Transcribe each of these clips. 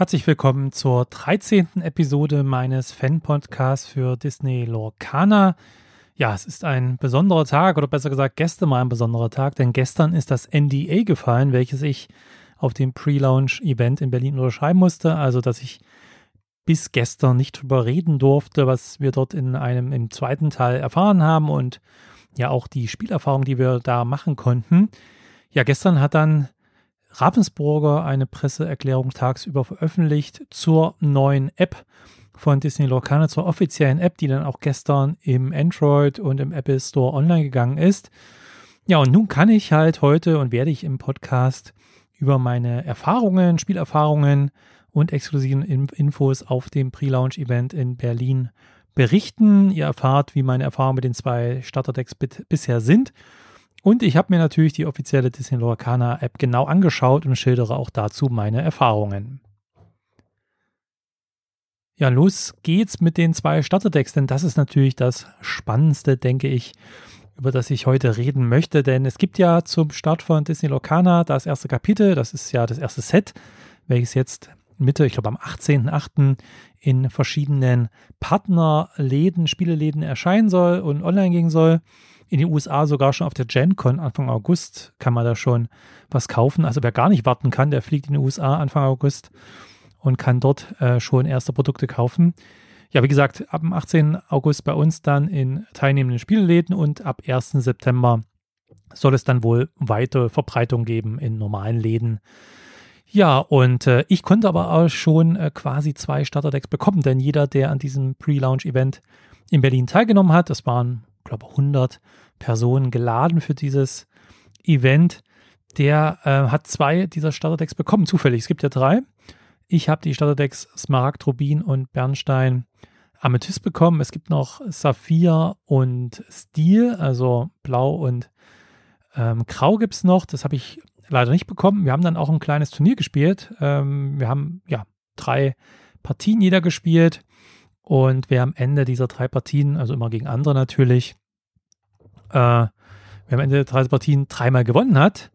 Herzlich willkommen zur 13. Episode meines Fan-Podcasts für Disney Lorcana. Ja, es ist ein besonderer Tag oder besser gesagt gestern mal ein besonderer Tag, denn gestern ist das NDA gefallen, welches ich auf dem Pre-Launch-Event in Berlin unterschreiben musste. Also, dass ich bis gestern nicht drüber reden durfte, was wir dort in einem im zweiten Teil erfahren haben und ja auch die Spielerfahrung, die wir da machen konnten. Ja, gestern hat dann Ravensburger eine Presseerklärung tagsüber veröffentlicht zur neuen App von Disney Lorcaner, zur offiziellen App, die dann auch gestern im Android und im Apple Store online gegangen ist. Ja, und nun kann ich halt heute und werde ich im Podcast über meine Erfahrungen, Spielerfahrungen und exklusiven Infos auf dem Pre-Launch-Event in Berlin berichten. Ihr erfahrt, wie meine Erfahrungen mit den zwei Starterdecks bisher sind und ich habe mir natürlich die offizielle Disney Lorcaner App genau angeschaut und schildere auch dazu meine Erfahrungen. Ja, los geht's mit den zwei Starterdecks, denn das ist natürlich das Spannendste, denke ich, über das ich heute reden möchte. Denn es gibt ja zum Start von Disney Lorcaner das erste Kapitel, das ist ja das erste Set, welches jetzt Mitte, ich glaube am 18.08. in verschiedenen Partnerläden, Spieleläden erscheinen soll und online gehen soll in den USA sogar schon auf der GenCon Anfang August kann man da schon was kaufen. Also wer gar nicht warten kann, der fliegt in die USA Anfang August und kann dort äh, schon erste Produkte kaufen. Ja, wie gesagt, ab dem 18. August bei uns dann in teilnehmenden Spielläden und ab 1. September soll es dann wohl weitere Verbreitung geben in normalen Läden. Ja, und äh, ich konnte aber auch schon äh, quasi zwei Starterdecks bekommen, denn jeder, der an diesem Pre-Launch-Event in Berlin teilgenommen hat, das waren glaube 100 Personen geladen für dieses Event. Der äh, hat zwei dieser Starterdecks bekommen, zufällig. Es gibt ja drei. Ich habe die Starterdecks Smaragd, Rubin und Bernstein Amethyst bekommen. Es gibt noch Saphir und Stil, also Blau und ähm, Grau gibt es noch. Das habe ich leider nicht bekommen. Wir haben dann auch ein kleines Turnier gespielt. Ähm, wir haben ja drei Partien jeder gespielt. Und wer am Ende dieser drei Partien, also immer gegen andere natürlich, äh, wer am Ende der drei Partien dreimal gewonnen hat,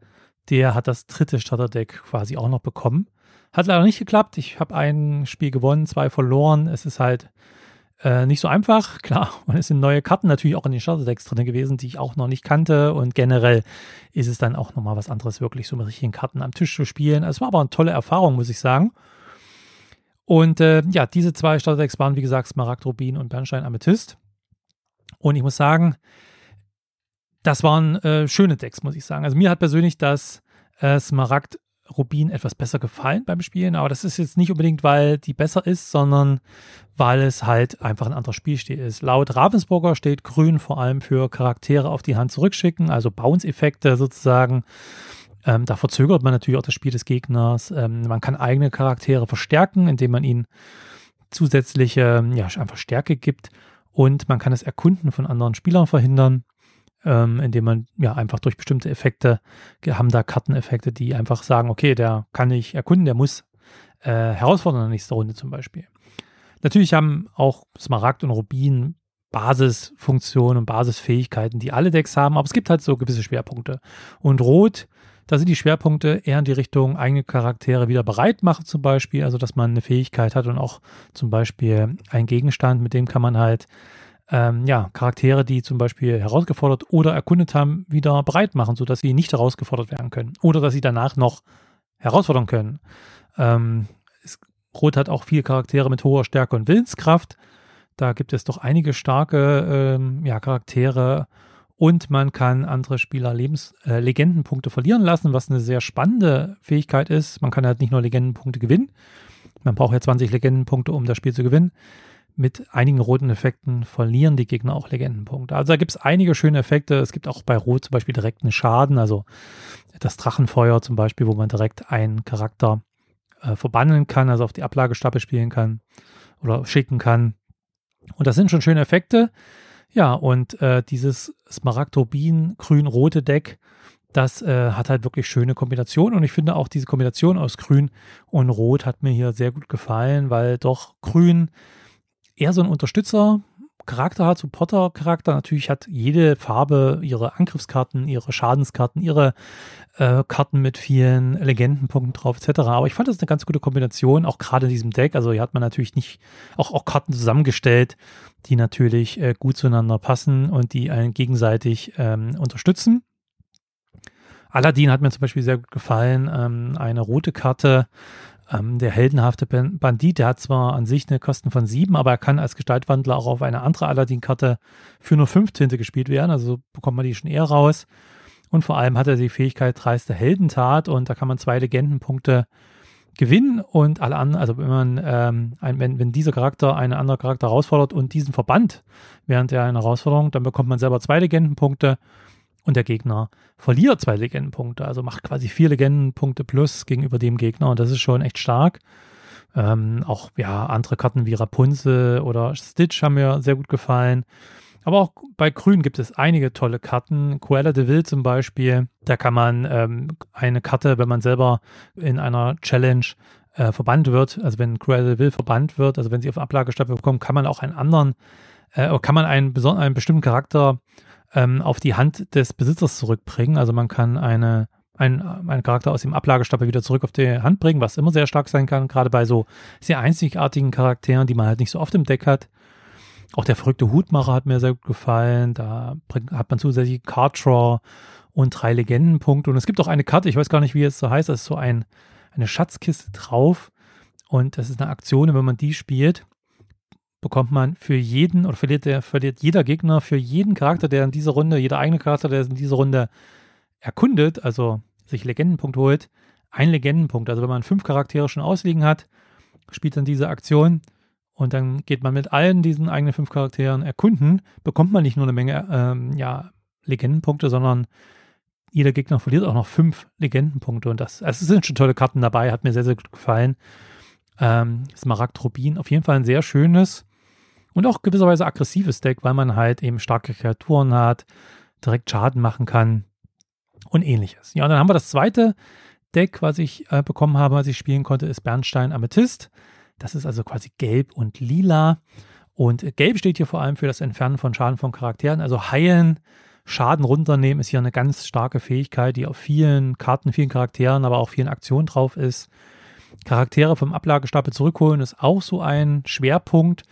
der hat das dritte Starterdeck quasi auch noch bekommen. Hat leider nicht geklappt. Ich habe ein Spiel gewonnen, zwei verloren. Es ist halt äh, nicht so einfach. Klar, und es sind neue Karten natürlich auch in den Starterdecks drin gewesen, die ich auch noch nicht kannte. Und generell ist es dann auch nochmal was anderes, wirklich so mit richtigen Karten am Tisch zu spielen. Also es war aber eine tolle Erfahrung, muss ich sagen. Und äh, ja, diese zwei Starterdecks waren, wie gesagt, Smaragd, Rubin und Bernstein Amethyst. Und ich muss sagen, das waren äh, schöne Decks, muss ich sagen. Also mir hat persönlich das äh, Smaragd Rubin etwas besser gefallen beim Spielen, aber das ist jetzt nicht unbedingt, weil die besser ist, sondern weil es halt einfach ein anderer Spielstil ist. Laut Ravensburger steht Grün vor allem für Charaktere auf die Hand zurückschicken, also Bounce-Effekte sozusagen. Ähm, da verzögert man natürlich auch das Spiel des Gegners. Ähm, man kann eigene Charaktere verstärken, indem man ihnen zusätzliche, ja, einfach Stärke gibt. Und man kann das Erkunden von anderen Spielern verhindern, ähm, indem man ja einfach durch bestimmte Effekte, haben da Karteneffekte, die einfach sagen, okay, der kann nicht erkunden, der muss äh, herausfordern in der nächsten Runde zum Beispiel. Natürlich haben auch Smaragd und Rubin Basisfunktionen und Basisfähigkeiten, die alle Decks haben, aber es gibt halt so gewisse Schwerpunkte. Und Rot da sind die Schwerpunkte eher in die Richtung eigene Charaktere wieder bereit machen, zum Beispiel. Also, dass man eine Fähigkeit hat und auch zum Beispiel einen Gegenstand, mit dem kann man halt ähm, ja, Charaktere, die zum Beispiel herausgefordert oder erkundet haben, wieder bereit machen, sodass sie nicht herausgefordert werden können. Oder dass sie danach noch herausfordern können. Ähm, es, Rot hat auch viele Charaktere mit hoher Stärke und Willenskraft. Da gibt es doch einige starke ähm, ja, Charaktere und man kann andere Spieler Lebens äh, Legendenpunkte verlieren lassen, was eine sehr spannende Fähigkeit ist. Man kann halt nicht nur Legendenpunkte gewinnen. Man braucht ja 20 Legendenpunkte, um das Spiel zu gewinnen. Mit einigen roten Effekten verlieren die Gegner auch Legendenpunkte. Also da gibt es einige schöne Effekte. Es gibt auch bei Rot zum Beispiel direkt einen Schaden, also das Drachenfeuer zum Beispiel, wo man direkt einen Charakter äh, verbannen kann, also auf die Ablagestapel spielen kann oder schicken kann. Und das sind schon schöne Effekte. Ja, und äh, dieses Smaragd-Rubin, grün-rote Deck, das äh, hat halt wirklich schöne Kombinationen. Und ich finde auch diese Kombination aus Grün und Rot hat mir hier sehr gut gefallen, weil doch Grün eher so ein Unterstützer Charakter hat, Supporter-Charakter. Natürlich hat jede Farbe ihre Angriffskarten, ihre Schadenskarten, ihre äh, Karten mit vielen Legendenpunkten drauf, etc. Aber ich fand das eine ganz gute Kombination, auch gerade in diesem Deck. Also hier hat man natürlich nicht auch, auch Karten zusammengestellt, die natürlich äh, gut zueinander passen und die einen gegenseitig ähm, unterstützen. Aladdin hat mir zum Beispiel sehr gut gefallen. Ähm, eine rote Karte, ähm, der heldenhafte Bandit, der hat zwar an sich eine Kosten von sieben, aber er kann als Gestaltwandler auch auf eine andere Aladdin-Karte für nur fünf Tinte gespielt werden. Also bekommt man die schon eher raus. Und vor allem hat er die Fähigkeit dreiste Heldentat und da kann man zwei Legendenpunkte gewinnen und alle anderen, also wenn man, ähm, ein, wenn, wenn dieser Charakter einen anderen Charakter herausfordert und diesen Verband während der eine Herausforderung, dann bekommt man selber zwei Legendenpunkte und der Gegner verliert zwei Legendenpunkte, also macht quasi vier Legendenpunkte plus gegenüber dem Gegner und das ist schon echt stark. Ähm, auch ja, andere Karten wie Rapunzel oder Stitch haben mir sehr gut gefallen. Aber auch bei Grün gibt es einige tolle Karten. Cruella de Vil zum Beispiel. Da kann man ähm, eine Karte, wenn man selber in einer Challenge äh, verbannt wird, also wenn Cruella de Vil verbannt wird, also wenn sie auf Ablagestapel bekommt, kann man auch einen anderen, äh, kann man einen, einen bestimmten Charakter ähm, auf die Hand des Besitzers zurückbringen. Also man kann eine, ein, einen Charakter aus dem Ablagestapel wieder zurück auf die Hand bringen, was immer sehr stark sein kann, gerade bei so sehr einzigartigen Charakteren, die man halt nicht so oft im Deck hat. Auch der verrückte Hutmacher hat mir sehr gut gefallen. Da hat man zusätzlich Card Draw und drei Legendenpunkte. Und es gibt auch eine Karte, ich weiß gar nicht, wie es so heißt, das ist so ein, eine Schatzkiste drauf. Und das ist eine Aktion, wenn man die spielt, bekommt man für jeden oder verliert, der, verliert jeder Gegner für jeden Charakter, der in dieser Runde, jeder eigene Charakter, der in dieser Runde erkundet, also sich Legendenpunkt holt, einen Legendenpunkt. Also wenn man fünf Charaktere schon ausliegen hat, spielt dann diese Aktion und dann geht man mit allen diesen eigenen fünf Charakteren erkunden, bekommt man nicht nur eine Menge ähm, ja, Legendenpunkte, sondern jeder Gegner verliert auch noch fünf Legendenpunkte. Und das, also es sind schon tolle Karten dabei, hat mir sehr, sehr gut gefallen. Ähm, Smaragd Rubin, auf jeden Fall ein sehr schönes, und auch gewisserweise aggressives Deck, weil man halt eben starke Kreaturen hat, direkt Schaden machen kann und ähnliches. Ja, und dann haben wir das zweite Deck, was ich äh, bekommen habe, was ich spielen konnte, ist Bernstein Amethyst. Das ist also quasi gelb und lila. Und gelb steht hier vor allem für das Entfernen von Schaden von Charakteren. Also heilen, Schaden runternehmen ist hier eine ganz starke Fähigkeit, die auf vielen Karten, vielen Charakteren, aber auch vielen Aktionen drauf ist. Charaktere vom Ablagestapel zurückholen ist auch so ein Schwerpunkt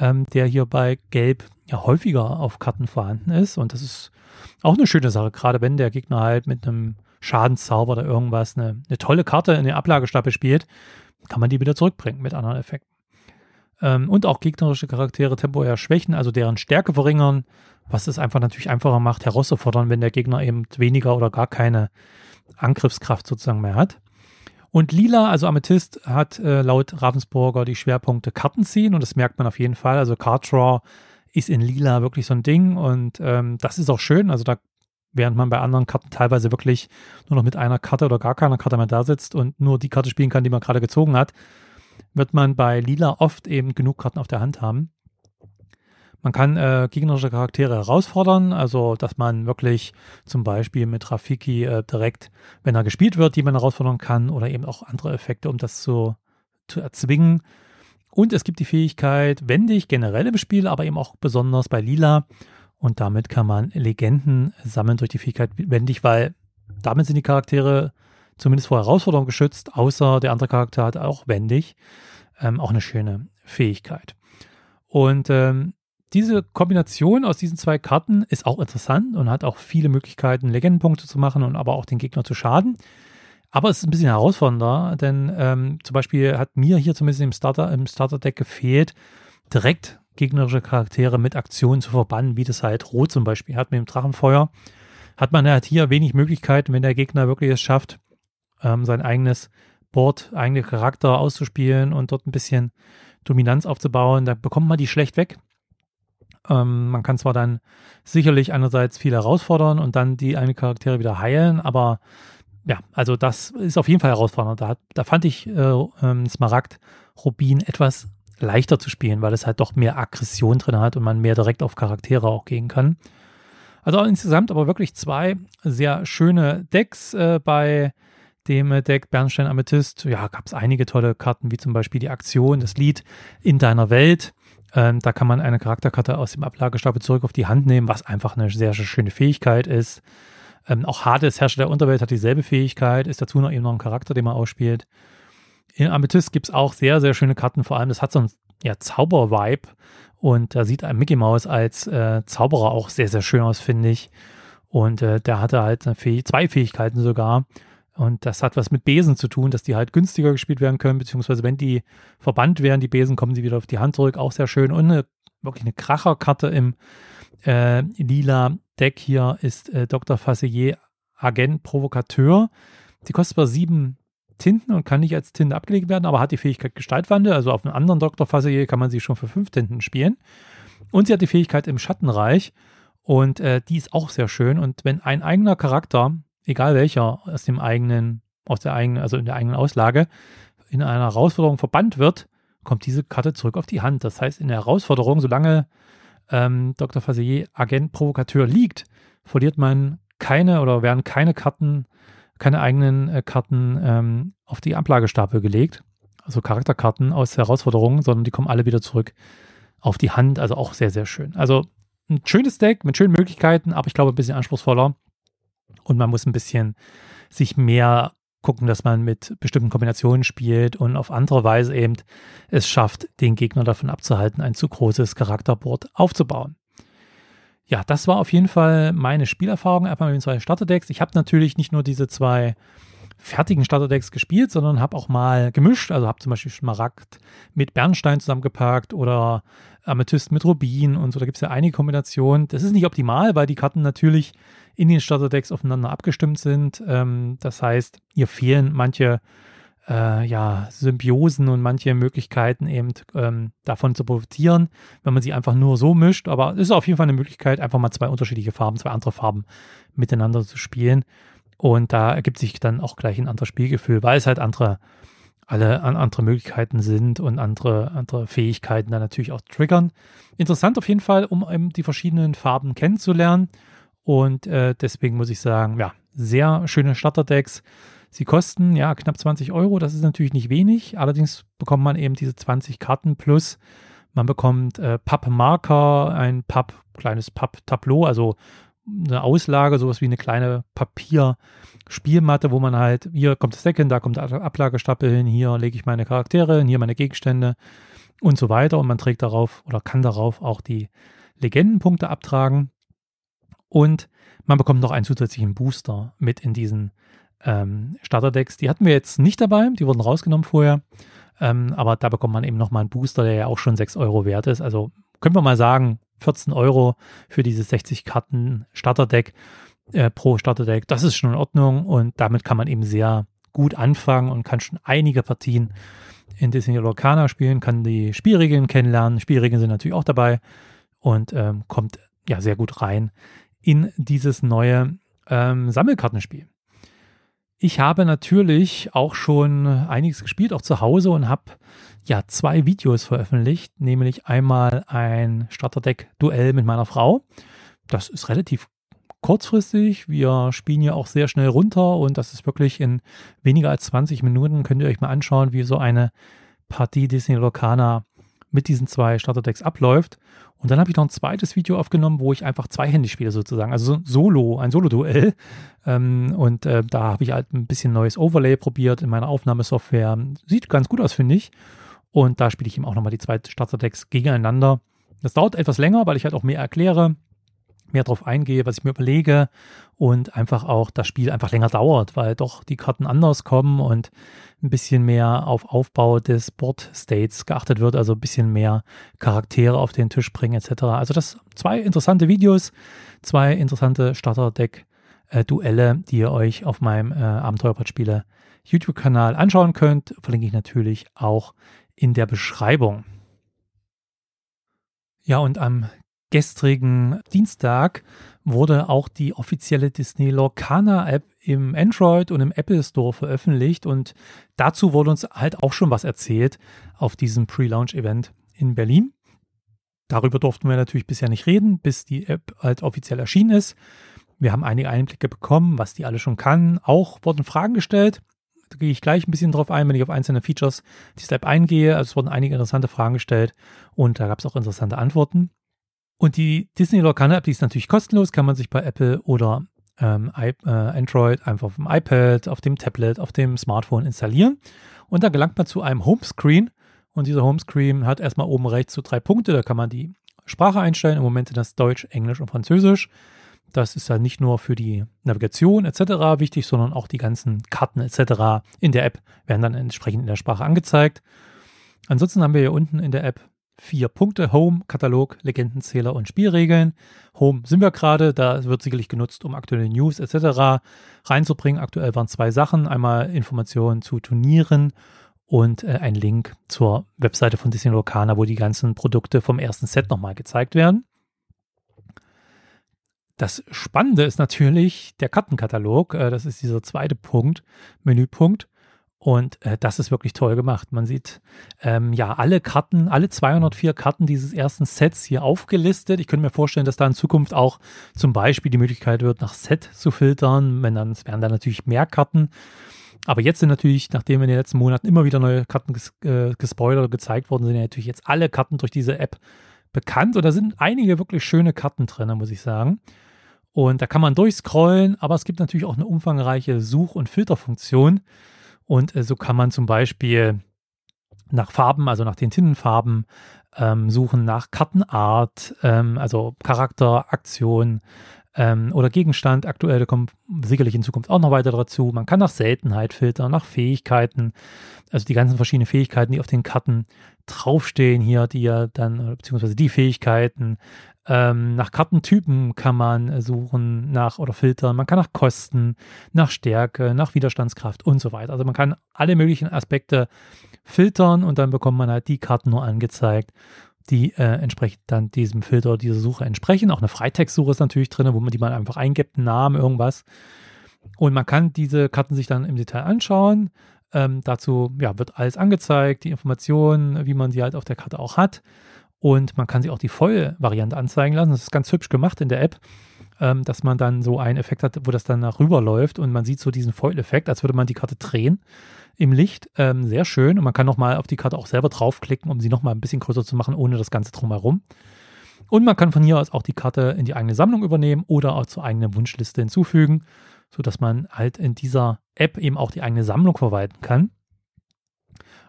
ähm, der hier bei Gelb ja häufiger auf Karten vorhanden ist. Und das ist auch eine schöne Sache, gerade wenn der Gegner halt mit einem Schadenszauber oder irgendwas eine, eine tolle Karte in der Ablagestapel spielt, kann man die wieder zurückbringen mit anderen Effekten. Ähm, und auch gegnerische Charaktere temporär schwächen, also deren Stärke verringern, was es einfach natürlich einfacher macht, herauszufordern, wenn der Gegner eben weniger oder gar keine Angriffskraft sozusagen mehr hat. Und Lila, also Amethyst, hat äh, laut Ravensburger die Schwerpunkte Karten ziehen und das merkt man auf jeden Fall. Also Card Draw ist in Lila wirklich so ein Ding und ähm, das ist auch schön. Also da, während man bei anderen Karten teilweise wirklich nur noch mit einer Karte oder gar keiner Karte mehr da sitzt und nur die Karte spielen kann, die man gerade gezogen hat, wird man bei Lila oft eben genug Karten auf der Hand haben. Man kann äh, gegnerische Charaktere herausfordern, also dass man wirklich zum Beispiel mit Rafiki äh, direkt, wenn er gespielt wird, die man herausfordern kann oder eben auch andere Effekte, um das zu, zu erzwingen. Und es gibt die Fähigkeit, wendig generell im Spiel, aber eben auch besonders bei Lila. Und damit kann man Legenden sammeln durch die Fähigkeit wendig, weil damit sind die Charaktere zumindest vor Herausforderungen geschützt, außer der andere Charakter hat auch wendig. Ähm, auch eine schöne Fähigkeit. Und ähm, diese Kombination aus diesen zwei Karten ist auch interessant und hat auch viele Möglichkeiten, Legendenpunkte zu machen und aber auch den Gegner zu schaden. Aber es ist ein bisschen herausfordernder, denn ähm, zum Beispiel hat mir hier zumindest im Starter, im Starter-Deck gefehlt, direkt gegnerische Charaktere mit Aktionen zu verbannen, wie das halt Rot zum Beispiel hat mit dem Drachenfeuer. Hat man halt hier wenig Möglichkeiten, wenn der Gegner wirklich es schafft, ähm, sein eigenes Board, eigene Charakter auszuspielen und dort ein bisschen Dominanz aufzubauen. Da bekommt man die schlecht weg. Ähm, man kann zwar dann sicherlich einerseits viel herausfordern und dann die eigenen Charaktere wieder heilen, aber ja, also das ist auf jeden Fall herausfordernd. Da, da fand ich äh, ähm, Smaragd Rubin etwas leichter zu spielen, weil es halt doch mehr Aggression drin hat und man mehr direkt auf Charaktere auch gehen kann. Also insgesamt aber wirklich zwei sehr schöne Decks äh, bei dem Deck Bernstein Amethyst. Ja, gab es einige tolle Karten, wie zum Beispiel die Aktion, das Lied in deiner Welt Ähm, da kann man eine Charakterkarte aus dem Ablagestapel zurück auf die Hand nehmen, was einfach eine sehr, sehr schöne Fähigkeit ist. Ähm, auch Hades, Herrscher der Unterwelt, hat dieselbe Fähigkeit, ist dazu noch eben noch ein Charakter, den man ausspielt. In Amethyst gibt es auch sehr, sehr schöne Karten, vor allem das hat so ein ja, Zauber-Vibe und da sieht ein Mickey Mouse als äh, Zauberer auch sehr, sehr schön aus, finde ich. Und äh, der hatte halt Fäh zwei Fähigkeiten sogar. Und das hat was mit Besen zu tun, dass die halt günstiger gespielt werden können, beziehungsweise wenn die verbannt werden, die Besen, kommen sie wieder auf die Hand zurück. Auch sehr schön. Und eine, wirklich eine Kracherkarte im äh, lila Deck hier ist äh, Dr. Fassier Agent Provokateur. Die kostet zwar sieben Tinten und kann nicht als Tinte abgelegt werden, aber hat die Fähigkeit Gestaltwandel. Also auf einem anderen Dr. Fassier kann man sie schon für fünf Tinten spielen. Und sie hat die Fähigkeit im Schattenreich. Und äh, die ist auch sehr schön. Und wenn ein eigener Charakter egal welcher, aus dem eigenen, aus der eigenen, also in der eigenen Auslage, in einer Herausforderung verbannt wird, kommt diese Karte zurück auf die Hand. Das heißt, in der Herausforderung, solange ähm, Dr. Fassier Agent Provokateur liegt, verliert man keine oder werden keine Karten, keine eigenen äh, Karten ähm, auf die Ablagestapel gelegt, also Charakterkarten aus der Herausforderung, sondern die kommen alle wieder zurück auf die Hand. Also auch sehr, sehr schön. Also ein schönes Deck mit schönen Möglichkeiten, aber ich glaube ein bisschen anspruchsvoller. Und man muss ein bisschen sich mehr gucken, dass man mit bestimmten Kombinationen spielt und auf andere Weise eben es schafft, den Gegner davon abzuhalten, ein zu großes Charakterboard aufzubauen. Ja, das war auf jeden Fall meine Spielerfahrung einfach mit den zwei Starterdecks. Ich habe natürlich nicht nur diese zwei fertigen Starterdecks gespielt, sondern habe auch mal gemischt. Also habe zum Beispiel Schmaragd mit Bernstein zusammengepackt oder Amethyst mit Rubin und so. Da gibt es ja einige Kombinationen. Das ist nicht optimal, weil die Karten natürlich in den Starterdecks aufeinander abgestimmt sind. Ähm, das heißt, hier fehlen manche äh, ja, Symbiosen und manche Möglichkeiten eben ähm, davon zu profitieren, wenn man sie einfach nur so mischt. Aber es ist auf jeden Fall eine Möglichkeit, einfach mal zwei unterschiedliche Farben, zwei andere Farben miteinander zu spielen. Und da ergibt sich dann auch gleich ein anderes Spielgefühl, weil es halt andere, alle andere Möglichkeiten sind und andere, andere Fähigkeiten dann natürlich auch triggern. Interessant auf jeden Fall, um eben die verschiedenen Farben kennenzulernen und äh, deswegen muss ich sagen, ja, sehr schöne Starterdecks. Sie kosten ja knapp 20 Euro, das ist natürlich nicht wenig. Allerdings bekommt man eben diese 20 Karten plus man bekommt äh, Pappmarker, ein Papp, kleines Papptableau, also eine Auslage, sowas wie eine kleine Papierspielmatte, wo man halt, hier kommt das Deck hin, da kommt der Ablagestapel hin, hier lege ich meine Charaktere hin, hier meine Gegenstände und so weiter. Und man trägt darauf oder kann darauf auch die Legendenpunkte abtragen. Und man bekommt noch einen zusätzlichen Booster mit in diesen ähm, Starterdecks. Die hatten wir jetzt nicht dabei, die wurden rausgenommen vorher. Ähm, aber da bekommt man eben nochmal einen Booster, der ja auch schon 6 Euro wert ist. Also können wir mal sagen, 14 Euro für dieses 60 Karten Starterdeck äh, pro Starterdeck. Das ist schon in Ordnung und damit kann man eben sehr gut anfangen und kann schon einige Partien in Disney Lorcana spielen, kann die Spielregeln kennenlernen. Spielregeln sind natürlich auch dabei und ähm, kommt ja sehr gut rein in dieses neue ähm, Sammelkartenspiel. Ich habe natürlich auch schon einiges gespielt, auch zu Hause und habe ja zwei Videos veröffentlicht, nämlich einmal ein Starterdeck-Duell mit meiner Frau. Das ist relativ kurzfristig. Wir spielen ja auch sehr schnell runter und das ist wirklich in weniger als 20 Minuten. Könnt ihr euch mal anschauen, wie so eine Partie Disney Locana mit diesen zwei Starterdecks abläuft. Und dann habe ich noch ein zweites Video aufgenommen, wo ich einfach zweihändig spiele sozusagen, also Solo, ein Solo-Duell. Ähm, und äh, da habe ich halt ein bisschen neues Overlay probiert in meiner Aufnahmesoftware. Sieht ganz gut aus, finde ich. Und da spiele ich eben auch nochmal die zwei Starterdecks gegeneinander. Das dauert etwas länger, weil ich halt auch mehr erkläre, mehr drauf eingehe, was ich mir überlege und einfach auch das Spiel einfach länger dauert, weil doch die Karten anders kommen und ein bisschen mehr auf Aufbau des Board States geachtet wird, also ein bisschen mehr Charaktere auf den Tisch bringen etc. Also das zwei interessante Videos, zwei interessante Starterdeck-Duelle, die ihr euch auf meinem äh, Abenteuerpodspiele YouTube-Kanal anschauen könnt. Verlinke ich natürlich auch in der Beschreibung. Ja, und am gestrigen Dienstag wurde auch die offizielle Disney Lorcana App im Android und im Apple Store veröffentlicht und dazu wurde uns halt auch schon was erzählt auf diesem Pre-Launch-Event in Berlin. Darüber durften wir natürlich bisher nicht reden, bis die App halt offiziell erschienen ist. Wir haben einige Einblicke bekommen, was die alle schon kann. Auch wurden Fragen gestellt. Da gehe ich gleich ein bisschen drauf ein, wenn ich auf einzelne Features dieser App eingehe. Also es wurden einige interessante Fragen gestellt und da gab es auch interessante Antworten. Und die Disney Lorcaner App, die ist natürlich kostenlos, kann man sich bei Apple oder ähm, I, äh, Android einfach auf dem iPad, auf dem Tablet, auf dem Smartphone installieren. Und da gelangt man zu einem Homescreen. Und dieser Homescreen hat erstmal oben rechts so drei Punkte. Da kann man die Sprache einstellen. Im Moment sind das Deutsch, Englisch und Französisch. Das ist ja nicht nur für die Navigation etc. wichtig, sondern auch die ganzen Karten etc. in der App werden dann entsprechend in der Sprache angezeigt. Ansonsten haben wir hier unten in der App vier Punkte: Home, Katalog, Legendenzähler und Spielregeln. Home sind wir gerade, da wird sicherlich genutzt, um aktuelle News etc. reinzubringen. Aktuell waren zwei Sachen: einmal Informationen zu Turnieren und äh, ein Link zur Webseite von Disney Locana, wo die ganzen Produkte vom ersten Set nochmal gezeigt werden. Das Spannende ist natürlich der Kartenkatalog. Äh, das ist dieser zweite Punkt, Menüpunkt. Und äh, das ist wirklich toll gemacht. Man sieht ähm, ja alle Karten, alle 204 Karten dieses ersten Sets hier aufgelistet. Ich könnte mir vorstellen, dass da in Zukunft auch zum Beispiel die Möglichkeit wird, nach Set zu filtern. Wenn dann, es wären dann natürlich mehr Karten. Aber jetzt sind natürlich, nachdem in den letzten Monaten immer wieder neue Karten ges äh, gespoilert oder gezeigt worden sind, ja natürlich jetzt alle Karten durch diese App bekannt. Und da sind einige wirklich schöne Karten drin, muss ich sagen. Und da kann man durchscrollen, aber es gibt natürlich auch eine umfangreiche Such- und Filterfunktion. Und äh, so kann man zum Beispiel nach Farben, also nach den Tintenfarben, ähm, suchen nach Kartenart, ähm, also Charakter, Aktion ähm, oder Gegenstand. Aktuell kommen sicherlich in Zukunft auch noch weiter dazu. Man kann nach Seltenheit filtern, nach Fähigkeiten, also die ganzen verschiedenen Fähigkeiten, die auf den Karten draufstehen hier, die ja dann, beziehungsweise die Fähigkeiten, ähm, nach Kartentypen kann man suchen, nach oder filtern. Man kann nach Kosten, nach Stärke, nach Widerstandskraft und so weiter. Also man kann alle möglichen Aspekte filtern und dann bekommt man halt die Karten nur angezeigt, die äh, entsprechend dann diesem Filter oder dieser Suche entsprechen. Auch eine Freitextsuche ist natürlich drin, wo man die man einfach eingibt, einen Namen, irgendwas. Und man kann diese Karten sich dann im Detail anschauen. Ähm, dazu ja, wird alles angezeigt, die Informationen, wie man sie halt auf der Karte auch hat. Und man kann sich auch die Vollvariante anzeigen lassen. Das ist ganz hübsch gemacht in der App, ähm, dass man dann so einen Effekt hat, wo das dann nach rüber läuft und man sieht so diesen Foil-Effekt, als würde man die Karte drehen im Licht. Ähm, sehr schön. Und man kann nochmal auf die Karte auch selber draufklicken, um sie nochmal ein bisschen größer zu machen, ohne das Ganze drumherum. Und man kann von hier aus auch die Karte in die eigene Sammlung übernehmen oder auch zur eigenen Wunschliste hinzufügen, sodass man halt in dieser App eben auch die eigene Sammlung verwalten kann.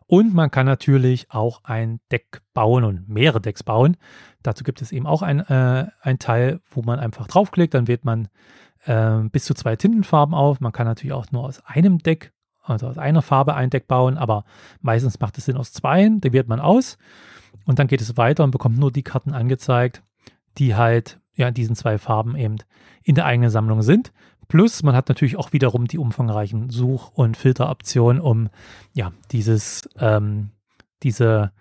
Und man kann natürlich auch ein Deck bauen und mehrere Decks bauen. Dazu gibt es eben auch ein, äh, ein Teil, wo man einfach draufklickt, dann wählt man äh, bis zu zwei Tintenfarben auf. Man kann natürlich auch nur aus einem Deck, also aus einer Farbe ein Deck bauen, aber meistens macht es Sinn aus zweien. Die wählt man aus und dann geht es weiter und bekommt nur die Karten angezeigt, die halt ja in diesen zwei Farben eben in der eigenen Sammlung sind. Plus, man hat natürlich auch wiederum die umfangreichen Such- und Filteroptionen, um ja dieses, ähm, diese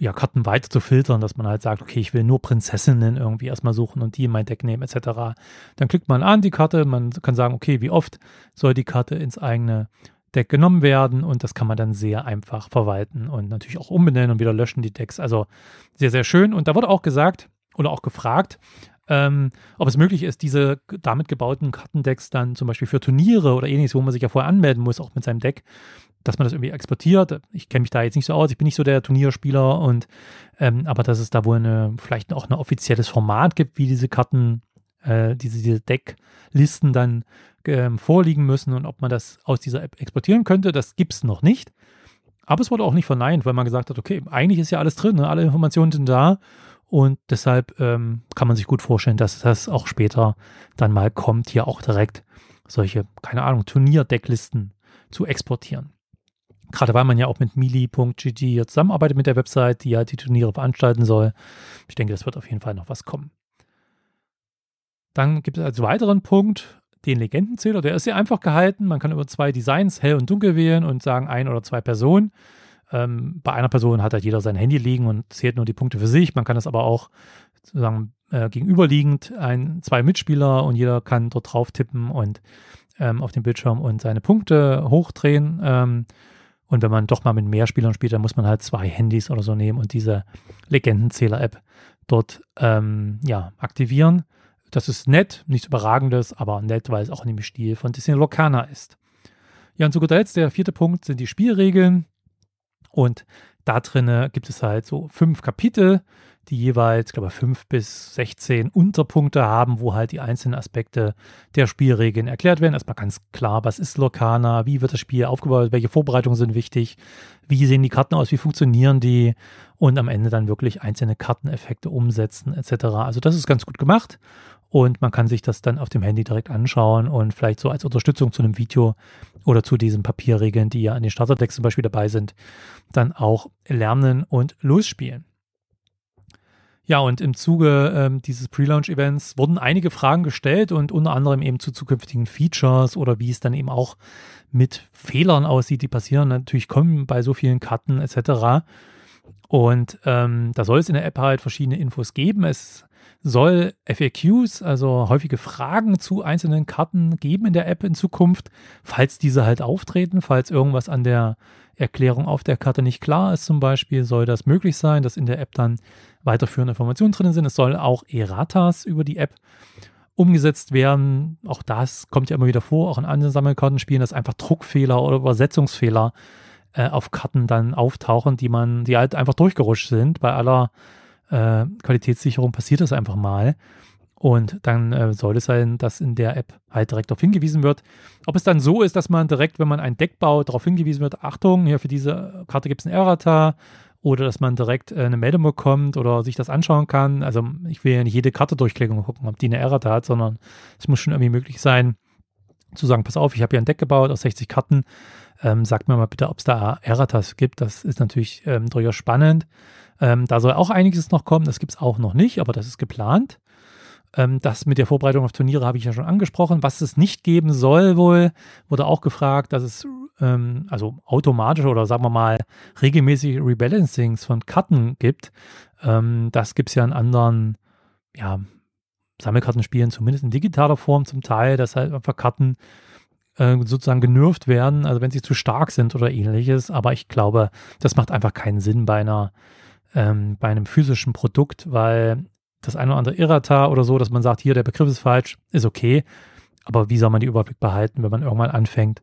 ja, Karten weiter zu filtern, dass man halt sagt, okay, ich will nur Prinzessinnen irgendwie erstmal suchen und die in mein Deck nehmen, etc. Dann klickt man an die Karte, man kann sagen, okay, wie oft soll die Karte ins eigene Deck genommen werden und das kann man dann sehr einfach verwalten und natürlich auch umbenennen und wieder löschen die Decks. Also sehr, sehr schön. Und da wurde auch gesagt oder auch gefragt, ähm, ob es möglich ist, diese damit gebauten Kartendecks dann zum Beispiel für Turniere oder ähnliches, wo man sich ja vorher anmelden muss, auch mit seinem Deck, dass man das irgendwie exportiert. Ich kenne mich da jetzt nicht so aus, ich bin nicht so der Turnierspieler und ähm, aber dass es da wohl eine, vielleicht auch ein offizielles Format gibt, wie diese Karten, äh, diese, diese Decklisten dann ähm, vorliegen müssen und ob man das aus dieser App exportieren könnte, das gibt es noch nicht. Aber es wurde auch nicht verneint, weil man gesagt hat, okay, eigentlich ist ja alles drin, ne? alle Informationen sind da und deshalb ähm, kann man sich gut vorstellen, dass das auch später dann mal kommt, hier auch direkt solche, keine Ahnung, Turnierdecklisten zu exportieren. Gerade weil man ja auch mit Mili.gg zusammenarbeitet mit der Website, die ja die Turniere veranstalten soll. Ich denke, das wird auf jeden Fall noch was kommen. Dann gibt es als weiteren Punkt den Legendenzähler. Der ist sehr einfach gehalten. Man kann über zwei Designs, hell und dunkel wählen und sagen ein oder zwei Personen. Ähm, bei einer Person hat halt jeder sein Handy liegen und zählt nur die Punkte für sich. Man kann das aber auch sozusagen äh, gegenüberliegend ein, zwei Mitspieler und jeder kann dort drauf tippen und ähm, auf dem Bildschirm und seine Punkte hochdrehen. Ähm, und wenn man doch mal mit mehr Spielern spielt, dann muss man halt zwei Handys oder so nehmen und diese Legendenzähler-App dort ähm, ja, aktivieren. Das ist nett, nichts Überragendes, aber nett, weil es auch in dem Stil von Disney Locana ist. Ja, und zu guter Letzt, der vierte Punkt sind die Spielregeln. Und da drin gibt es halt so fünf Kapitel, die jeweils, glaube ich, fünf bis 16 Unterpunkte haben, wo halt die einzelnen Aspekte der Spielregeln erklärt werden. Erstmal ganz klar, was ist Lokana, wie wird das Spiel aufgebaut, welche Vorbereitungen sind wichtig, wie sehen die Karten aus, wie funktionieren die und am Ende dann wirklich einzelne Karteneffekte umsetzen etc. Also das ist ganz gut gemacht und man kann sich das dann auf dem Handy direkt anschauen und vielleicht so als Unterstützung zu einem Video oder zu diesen Papierregeln, die ja an den Starterdecks zum Beispiel dabei sind, dann auch lernen und losspielen. Ja, und im Zuge ähm, dieses Pre-Launch-Events wurden einige Fragen gestellt und unter anderem eben zu zukünftigen Features oder wie es dann eben auch mit Fehlern aussieht, die passieren natürlich kommen bei so vielen Karten etc. Und ähm, da soll es in der App halt verschiedene Infos geben. Es soll FAQs, also häufige Fragen zu einzelnen Karten geben in der App in Zukunft, falls diese halt auftreten, falls irgendwas an der Erklärung auf der Karte nicht klar ist zum Beispiel, soll das möglich sein, dass in der App dann weiterführende Informationen drin sind. Es soll auch Erratas über die App umgesetzt werden. Auch das kommt ja immer wieder vor, auch in anderen Sammelkartenspielen, dass einfach Druckfehler oder Übersetzungsfehler äh, auf Karten dann auftauchen, die man, die halt einfach durchgerutscht sind. Bei aller äh, Qualitätssicherung passiert das einfach mal. Und dann äh, soll es sein, dass in der App halt direkt darauf hingewiesen wird. Ob es dann so ist, dass man direkt, wenn man ein Deck baut, darauf hingewiesen wird, Achtung, hier für diese Karte gibt es ein Errata oder dass man direkt äh, eine Meldung bekommt oder sich das anschauen kann. Also ich will ja nicht jede Karte durchklicken und gucken, ob die eine Errata hat, sondern es muss schon irgendwie möglich sein, zu sagen, pass auf, ich habe hier ein Deck gebaut aus 60 Karten, ähm, sagt mir mal bitte, ob es da Erratas gibt. Das ist natürlich ähm, durchaus spannend. Ähm, da soll auch einiges noch kommen, das gibt es auch noch nicht, aber das ist geplant. Ähm, das mit der Vorbereitung auf Turniere habe ich ja schon angesprochen. Was es nicht geben soll, wohl, wurde auch gefragt, dass es ähm, also automatisch oder sagen wir mal regelmäßig Rebalancings von Karten gibt. Ähm, das gibt es ja in anderen, ja, Sammelkartenspielen, zumindest in digitaler Form zum Teil, dass halt einfach Karten äh, sozusagen genervt werden, also wenn sie zu stark sind oder ähnliches. Aber ich glaube, das macht einfach keinen Sinn bei einer ähm, bei einem physischen Produkt, weil das eine oder andere Irrata oder so, dass man sagt, hier, der Begriff ist falsch, ist okay. Aber wie soll man die Überblick behalten, wenn man irgendwann anfängt,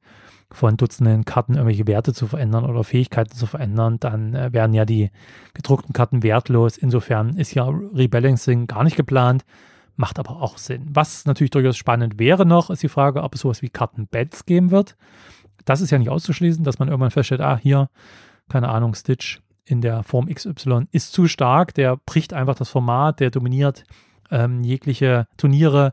von Dutzenden Karten irgendwelche Werte zu verändern oder Fähigkeiten zu verändern, dann äh, werden ja die gedruckten Karten wertlos. Insofern ist ja Rebalancing gar nicht geplant, macht aber auch Sinn. Was natürlich durchaus spannend wäre noch, ist die Frage, ob es sowas wie Kartenbeds geben wird. Das ist ja nicht auszuschließen, dass man irgendwann feststellt, ah, hier, keine Ahnung, Stitch in der Form XY ist zu stark, der bricht einfach das Format, der dominiert ähm, jegliche Turniere,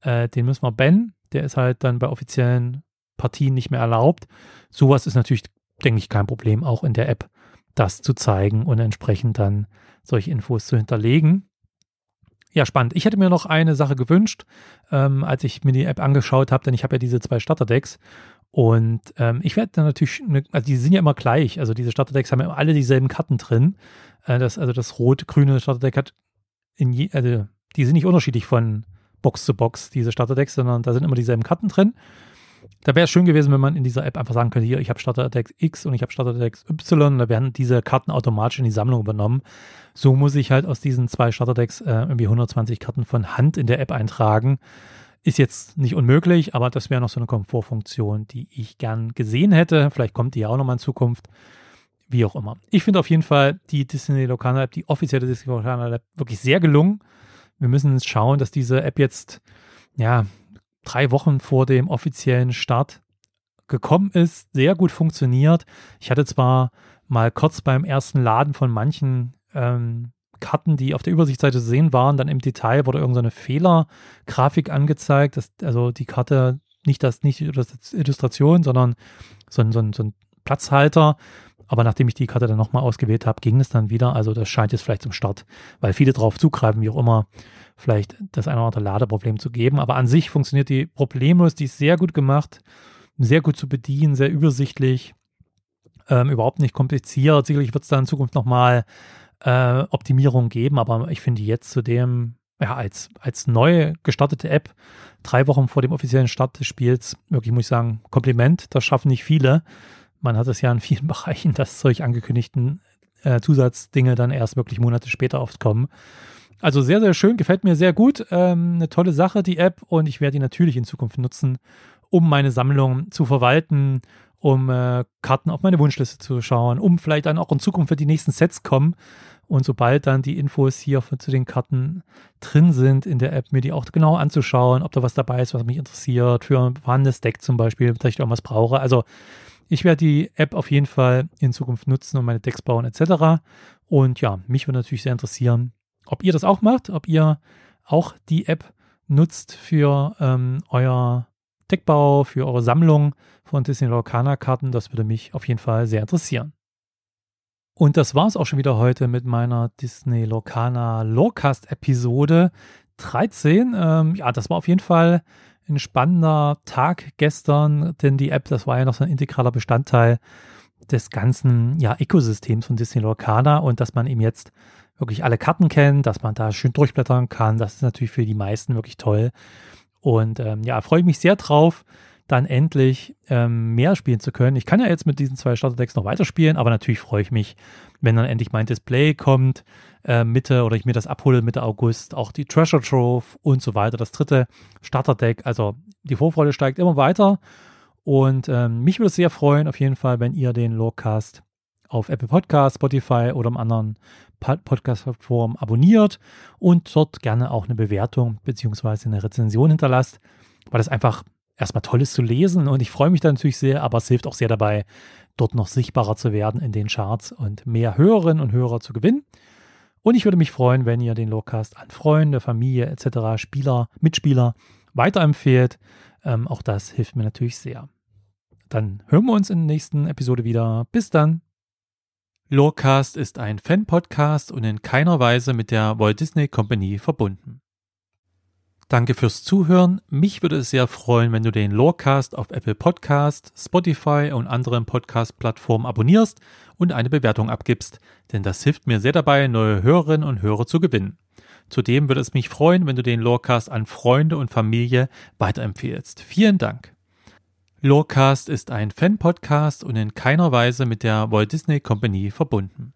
äh, den müssen wir bannen. Der ist halt dann bei offiziellen Partien nicht mehr erlaubt. Sowas ist natürlich, denke ich, kein Problem, auch in der App das zu zeigen und entsprechend dann solche Infos zu hinterlegen. Ja, spannend. Ich hätte mir noch eine Sache gewünscht, ähm, als ich mir die App angeschaut habe, denn ich habe ja diese zwei Starterdecks und ähm, ich werde dann natürlich, ne, also die sind ja immer gleich, also diese Starterdecks haben ja alle dieselben Karten drin. Äh, das, also das rot-grüne Starterdeck hat in je, also die sind nicht unterschiedlich von Box zu Box, diese Starterdecks, sondern da sind immer dieselben Karten drin. Da wäre es schön gewesen, wenn man in dieser App einfach sagen könnte, hier, ich habe Starterdeck X und ich habe Starterdeck Y, da werden diese Karten automatisch in die Sammlung übernommen. So muss ich halt aus diesen zwei Starterdecks äh, irgendwie 120 Karten von Hand in der App eintragen. Ist jetzt nicht unmöglich, aber das wäre noch so eine Komfortfunktion, die ich gern gesehen hätte. Vielleicht kommt die ja auch nochmal in Zukunft. Wie auch immer. Ich finde auf jeden Fall die Disney Locana App, die offizielle Disney Locana App, wirklich sehr gelungen. Wir müssen schauen, dass diese App jetzt, ja, drei Wochen vor dem offiziellen Start gekommen ist, sehr gut funktioniert. Ich hatte zwar mal kurz beim ersten Laden von manchen ähm, Karten, die auf der Übersichtsseite zu sehen waren, dann im Detail wurde irgendeine Fehlergrafik angezeigt, dass also die Karte nicht das, nicht das Illustration, sondern so ein, so ein, so ein Platzhalter. Aber nachdem ich die Karte dann nochmal ausgewählt habe, ging es dann wieder. Also das scheint jetzt vielleicht zum Start, weil viele darauf zugreifen, wie auch immer, vielleicht das eine oder andere Ladeproblem zu geben. Aber an sich funktioniert die problemlos, die ist sehr gut gemacht, sehr gut zu bedienen, sehr übersichtlich, ähm, überhaupt nicht kompliziert. Sicherlich wird es da in Zukunft nochmal äh, Optimierungen geben, aber ich finde jetzt zu dem, ja, als, als neu gestartete App, drei Wochen vor dem offiziellen Start des Spiels, wirklich muss ich sagen, Kompliment, das schaffen nicht viele. Man hat es ja in vielen Bereichen, dass solch angekündigten äh, Zusatzdinge dann erst wirklich Monate später oft kommen. Also sehr, sehr schön, gefällt mir sehr gut. Ähm, eine tolle Sache, die App, und ich werde die natürlich in Zukunft nutzen um meine Sammlung zu verwalten, um äh, Karten auf meine Wunschliste zu schauen, um vielleicht dann auch in Zukunft für die nächsten Sets kommen. Und sobald dann die Infos hier zu den Karten drin sind in der App, mir die auch genau anzuschauen, ob da was dabei ist, was mich interessiert, für ein vorhandenes Deck zum Beispiel, da irgendwas brauche. Also ich werde die App auf jeden Fall in Zukunft nutzen und meine Decks bauen etc. Und ja, mich würde natürlich sehr interessieren, ob ihr das auch macht, ob ihr auch die App nutzt für ähm, euer Deckbau, für eure Sammlung von Disney Lorcaner Karten. Das würde mich auf jeden Fall sehr interessieren. Und das war es auch schon wieder heute mit meiner Disney Lorcaner Lorecast Episode 13. Ähm, ja, das war auf jeden Fall ein spannender Tag gestern, denn die App, das war ja noch so ein integraler Bestandteil des ganzen ja, Ökosystems von Disney Lorcaner und dass man eben jetzt wirklich alle Karten kennt, dass man da schön durchblättern kann, das ist natürlich für die meisten wirklich toll. Und ähm, ja, freue ich mich sehr drauf, dann endlich ähm, mehr spielen zu können. Ich kann ja jetzt mit diesen zwei Starterdecks noch weiterspielen, aber natürlich freue ich mich, wenn dann endlich mein Display kommt, äh, Mitte oder ich mir das abhole Mitte August, auch die Treasure Trove und so weiter, das dritte Starterdeck. Also die Vorfreude steigt immer weiter und ähm, mich würde es sehr freuen, auf jeden Fall, wenn ihr den Logcast auf Apple Podcast, Spotify oder einem anderen Podcast-Plattform abonniert und dort gerne auch eine Bewertung bzw. eine Rezension hinterlasst, weil das einfach erstmal toll ist zu lesen und ich freue mich da natürlich sehr, aber es hilft auch sehr dabei, dort noch sichtbarer zu werden in den Charts und mehr Hörerinnen und Hörer zu gewinnen. Und ich würde mich freuen, wenn ihr den Logcast an Freunde, Familie etc., Spieler, Mitspieler weiterempfehlt. Ähm, auch das hilft mir natürlich sehr. Dann hören wir uns in der nächsten Episode wieder. Bis dann. Lorecast ist ein Fan-Podcast und in keiner Weise mit der Walt Disney Company verbunden. Danke fürs Zuhören. Mich würde es sehr freuen, wenn du den Lorecast auf Apple Podcast, Spotify und anderen Podcast-Plattformen abonnierst und eine Bewertung abgibst, denn das hilft mir sehr dabei, neue Hörerinnen und Hörer zu gewinnen. Zudem würde es mich freuen, wenn du den Lorecast an Freunde und Familie weiterempfehlst. Vielen Dank. Lorecast ist ein Fan-Podcast und in keiner Weise mit der Walt Disney Company verbunden.